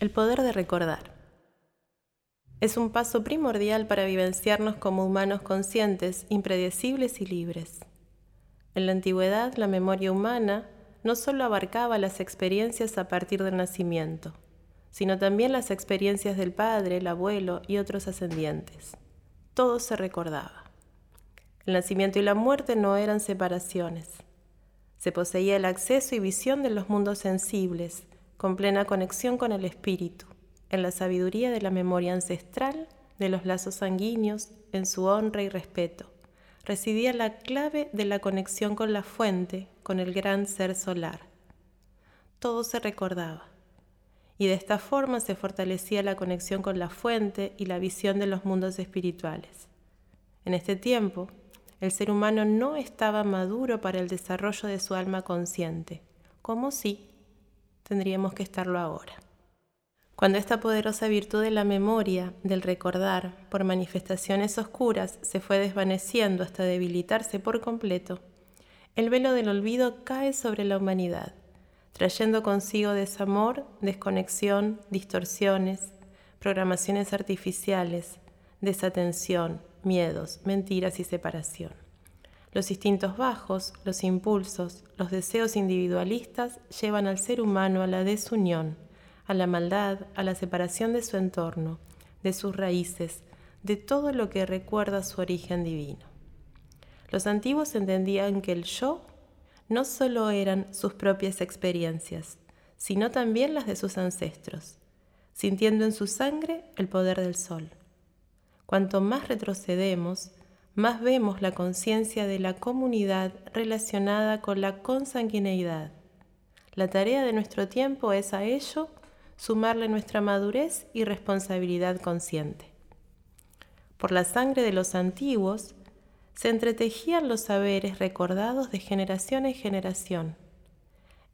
El poder de recordar. Es un paso primordial para vivenciarnos como humanos conscientes, impredecibles y libres. En la antigüedad, la memoria humana no solo abarcaba las experiencias a partir del nacimiento, sino también las experiencias del padre, el abuelo y otros ascendientes. Todo se recordaba. El nacimiento y la muerte no eran separaciones. Se poseía el acceso y visión de los mundos sensibles, con plena conexión con el espíritu, en la sabiduría de la memoria ancestral, de los lazos sanguíneos, en su honra y respeto. Residía la clave de la conexión con la fuente, con el gran ser solar. Todo se recordaba, y de esta forma se fortalecía la conexión con la fuente y la visión de los mundos espirituales. En este tiempo, el ser humano no estaba maduro para el desarrollo de su alma consciente, como si tendríamos que estarlo ahora. Cuando esta poderosa virtud de la memoria, del recordar, por manifestaciones oscuras, se fue desvaneciendo hasta debilitarse por completo, el velo del olvido cae sobre la humanidad, trayendo consigo desamor, desconexión, distorsiones, programaciones artificiales, desatención, miedos, mentiras y separación. Los instintos bajos, los impulsos, los deseos individualistas llevan al ser humano a la desunión, a la maldad, a la separación de su entorno, de sus raíces, de todo lo que recuerda su origen divino. Los antiguos entendían que el yo no solo eran sus propias experiencias, sino también las de sus ancestros, sintiendo en su sangre el poder del sol. Cuanto más retrocedemos, más vemos la conciencia de la comunidad relacionada con la consanguineidad. La tarea de nuestro tiempo es a ello sumarle nuestra madurez y responsabilidad consciente. Por la sangre de los antiguos se entretejían los saberes recordados de generación en generación.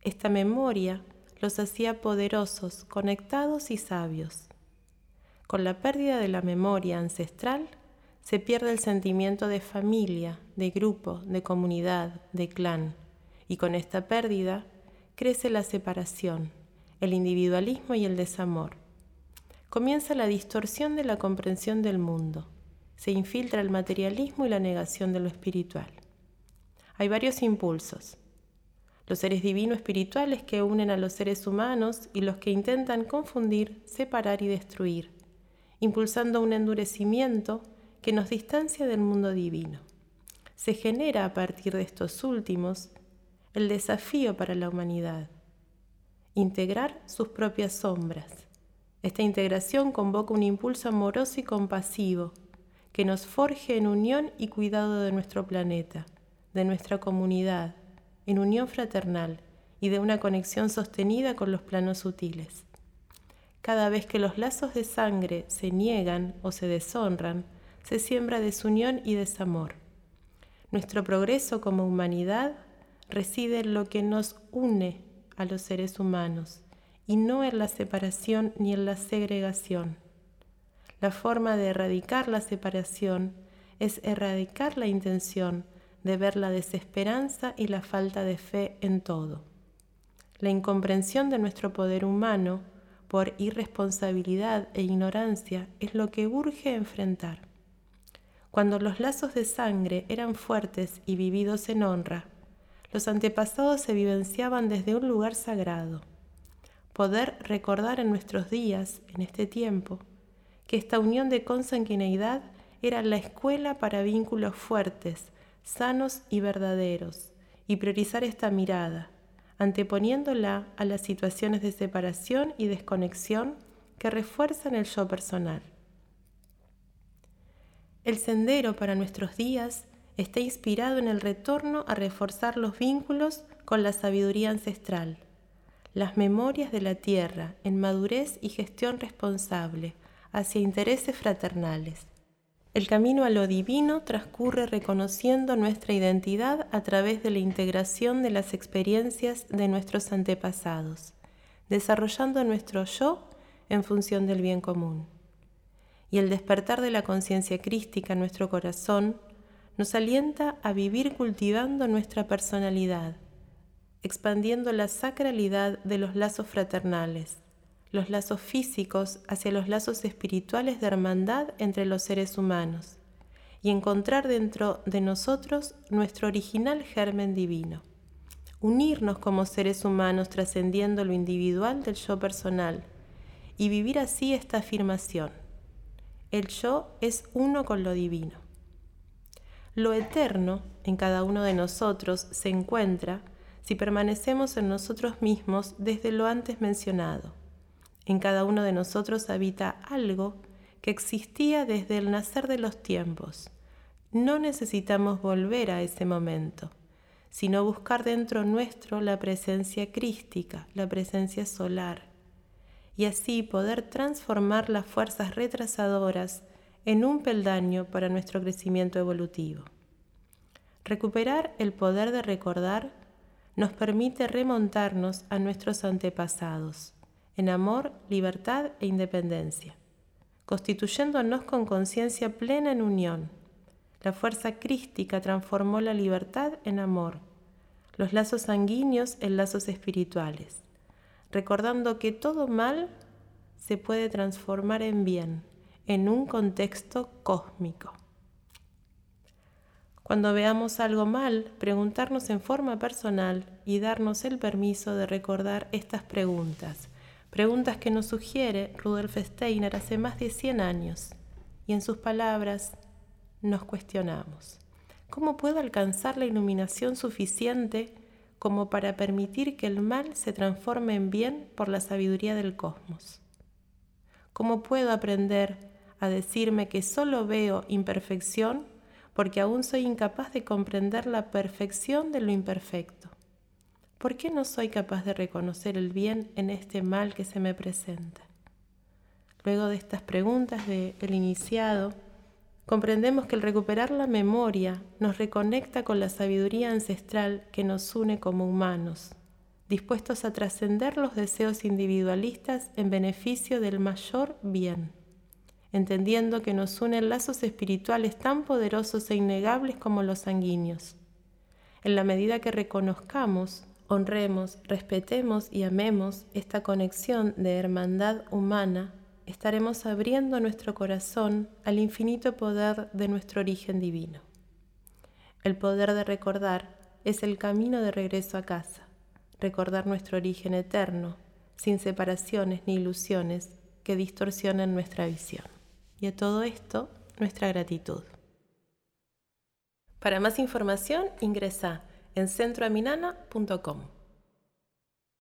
Esta memoria los hacía poderosos, conectados y sabios. Con la pérdida de la memoria ancestral, se pierde el sentimiento de familia, de grupo, de comunidad, de clan, y con esta pérdida crece la separación, el individualismo y el desamor. Comienza la distorsión de la comprensión del mundo, se infiltra el materialismo y la negación de lo espiritual. Hay varios impulsos. Los seres divinos espirituales que unen a los seres humanos y los que intentan confundir, separar y destruir, impulsando un endurecimiento que nos distancia del mundo divino. Se genera a partir de estos últimos el desafío para la humanidad, integrar sus propias sombras. Esta integración convoca un impulso amoroso y compasivo que nos forje en unión y cuidado de nuestro planeta, de nuestra comunidad, en unión fraternal y de una conexión sostenida con los planos sutiles. Cada vez que los lazos de sangre se niegan o se deshonran, se siembra desunión y desamor. Nuestro progreso como humanidad reside en lo que nos une a los seres humanos y no en la separación ni en la segregación. La forma de erradicar la separación es erradicar la intención de ver la desesperanza y la falta de fe en todo. La incomprensión de nuestro poder humano por irresponsabilidad e ignorancia es lo que urge enfrentar. Cuando los lazos de sangre eran fuertes y vividos en honra, los antepasados se vivenciaban desde un lugar sagrado. Poder recordar en nuestros días, en este tiempo, que esta unión de consanguineidad era la escuela para vínculos fuertes, sanos y verdaderos, y priorizar esta mirada, anteponiéndola a las situaciones de separación y desconexión que refuerzan el yo personal. El sendero para nuestros días está inspirado en el retorno a reforzar los vínculos con la sabiduría ancestral, las memorias de la tierra en madurez y gestión responsable hacia intereses fraternales. El camino a lo divino transcurre reconociendo nuestra identidad a través de la integración de las experiencias de nuestros antepasados, desarrollando nuestro yo en función del bien común y el despertar de la conciencia crística en nuestro corazón nos alienta a vivir cultivando nuestra personalidad, expandiendo la sacralidad de los lazos fraternales, los lazos físicos hacia los lazos espirituales de hermandad entre los seres humanos y encontrar dentro de nosotros nuestro original germen divino. Unirnos como seres humanos trascendiendo lo individual del yo personal y vivir así esta afirmación. El yo es uno con lo divino. Lo eterno en cada uno de nosotros se encuentra si permanecemos en nosotros mismos desde lo antes mencionado. En cada uno de nosotros habita algo que existía desde el nacer de los tiempos. No necesitamos volver a ese momento, sino buscar dentro nuestro la presencia crística, la presencia solar, y así poder transformar las fuerzas retrasadoras en un peldaño para nuestro crecimiento evolutivo. Recuperar el poder de recordar nos permite remontarnos a nuestros antepasados en amor, libertad e independencia, constituyéndonos con conciencia plena en unión. La fuerza crística transformó la libertad en amor, los lazos sanguíneos en lazos espirituales, recordando que todo mal se puede transformar en bien en un contexto cósmico. Cuando veamos algo mal, preguntarnos en forma personal y darnos el permiso de recordar estas preguntas Preguntas que nos sugiere Rudolf Steiner hace más de 100 años. Y en sus palabras nos cuestionamos. ¿Cómo puedo alcanzar la iluminación suficiente como para permitir que el mal se transforme en bien por la sabiduría del cosmos? ¿Cómo puedo aprender a decirme que solo veo imperfección porque aún soy incapaz de comprender la perfección de lo imperfecto? ¿Por qué no soy capaz de reconocer el bien en este mal que se me presenta? Luego de estas preguntas del iniciado, comprendemos que el recuperar la memoria nos reconecta con la sabiduría ancestral que nos une como humanos, dispuestos a trascender los deseos individualistas en beneficio del mayor bien, entendiendo que nos unen lazos espirituales tan poderosos e innegables como los sanguíneos. En la medida que reconozcamos honremos, respetemos y amemos esta conexión de hermandad humana, estaremos abriendo nuestro corazón al infinito poder de nuestro origen divino. El poder de recordar es el camino de regreso a casa, recordar nuestro origen eterno, sin separaciones ni ilusiones que distorsionen nuestra visión. Y a todo esto, nuestra gratitud. Para más información, ingresa en centroaminana.com.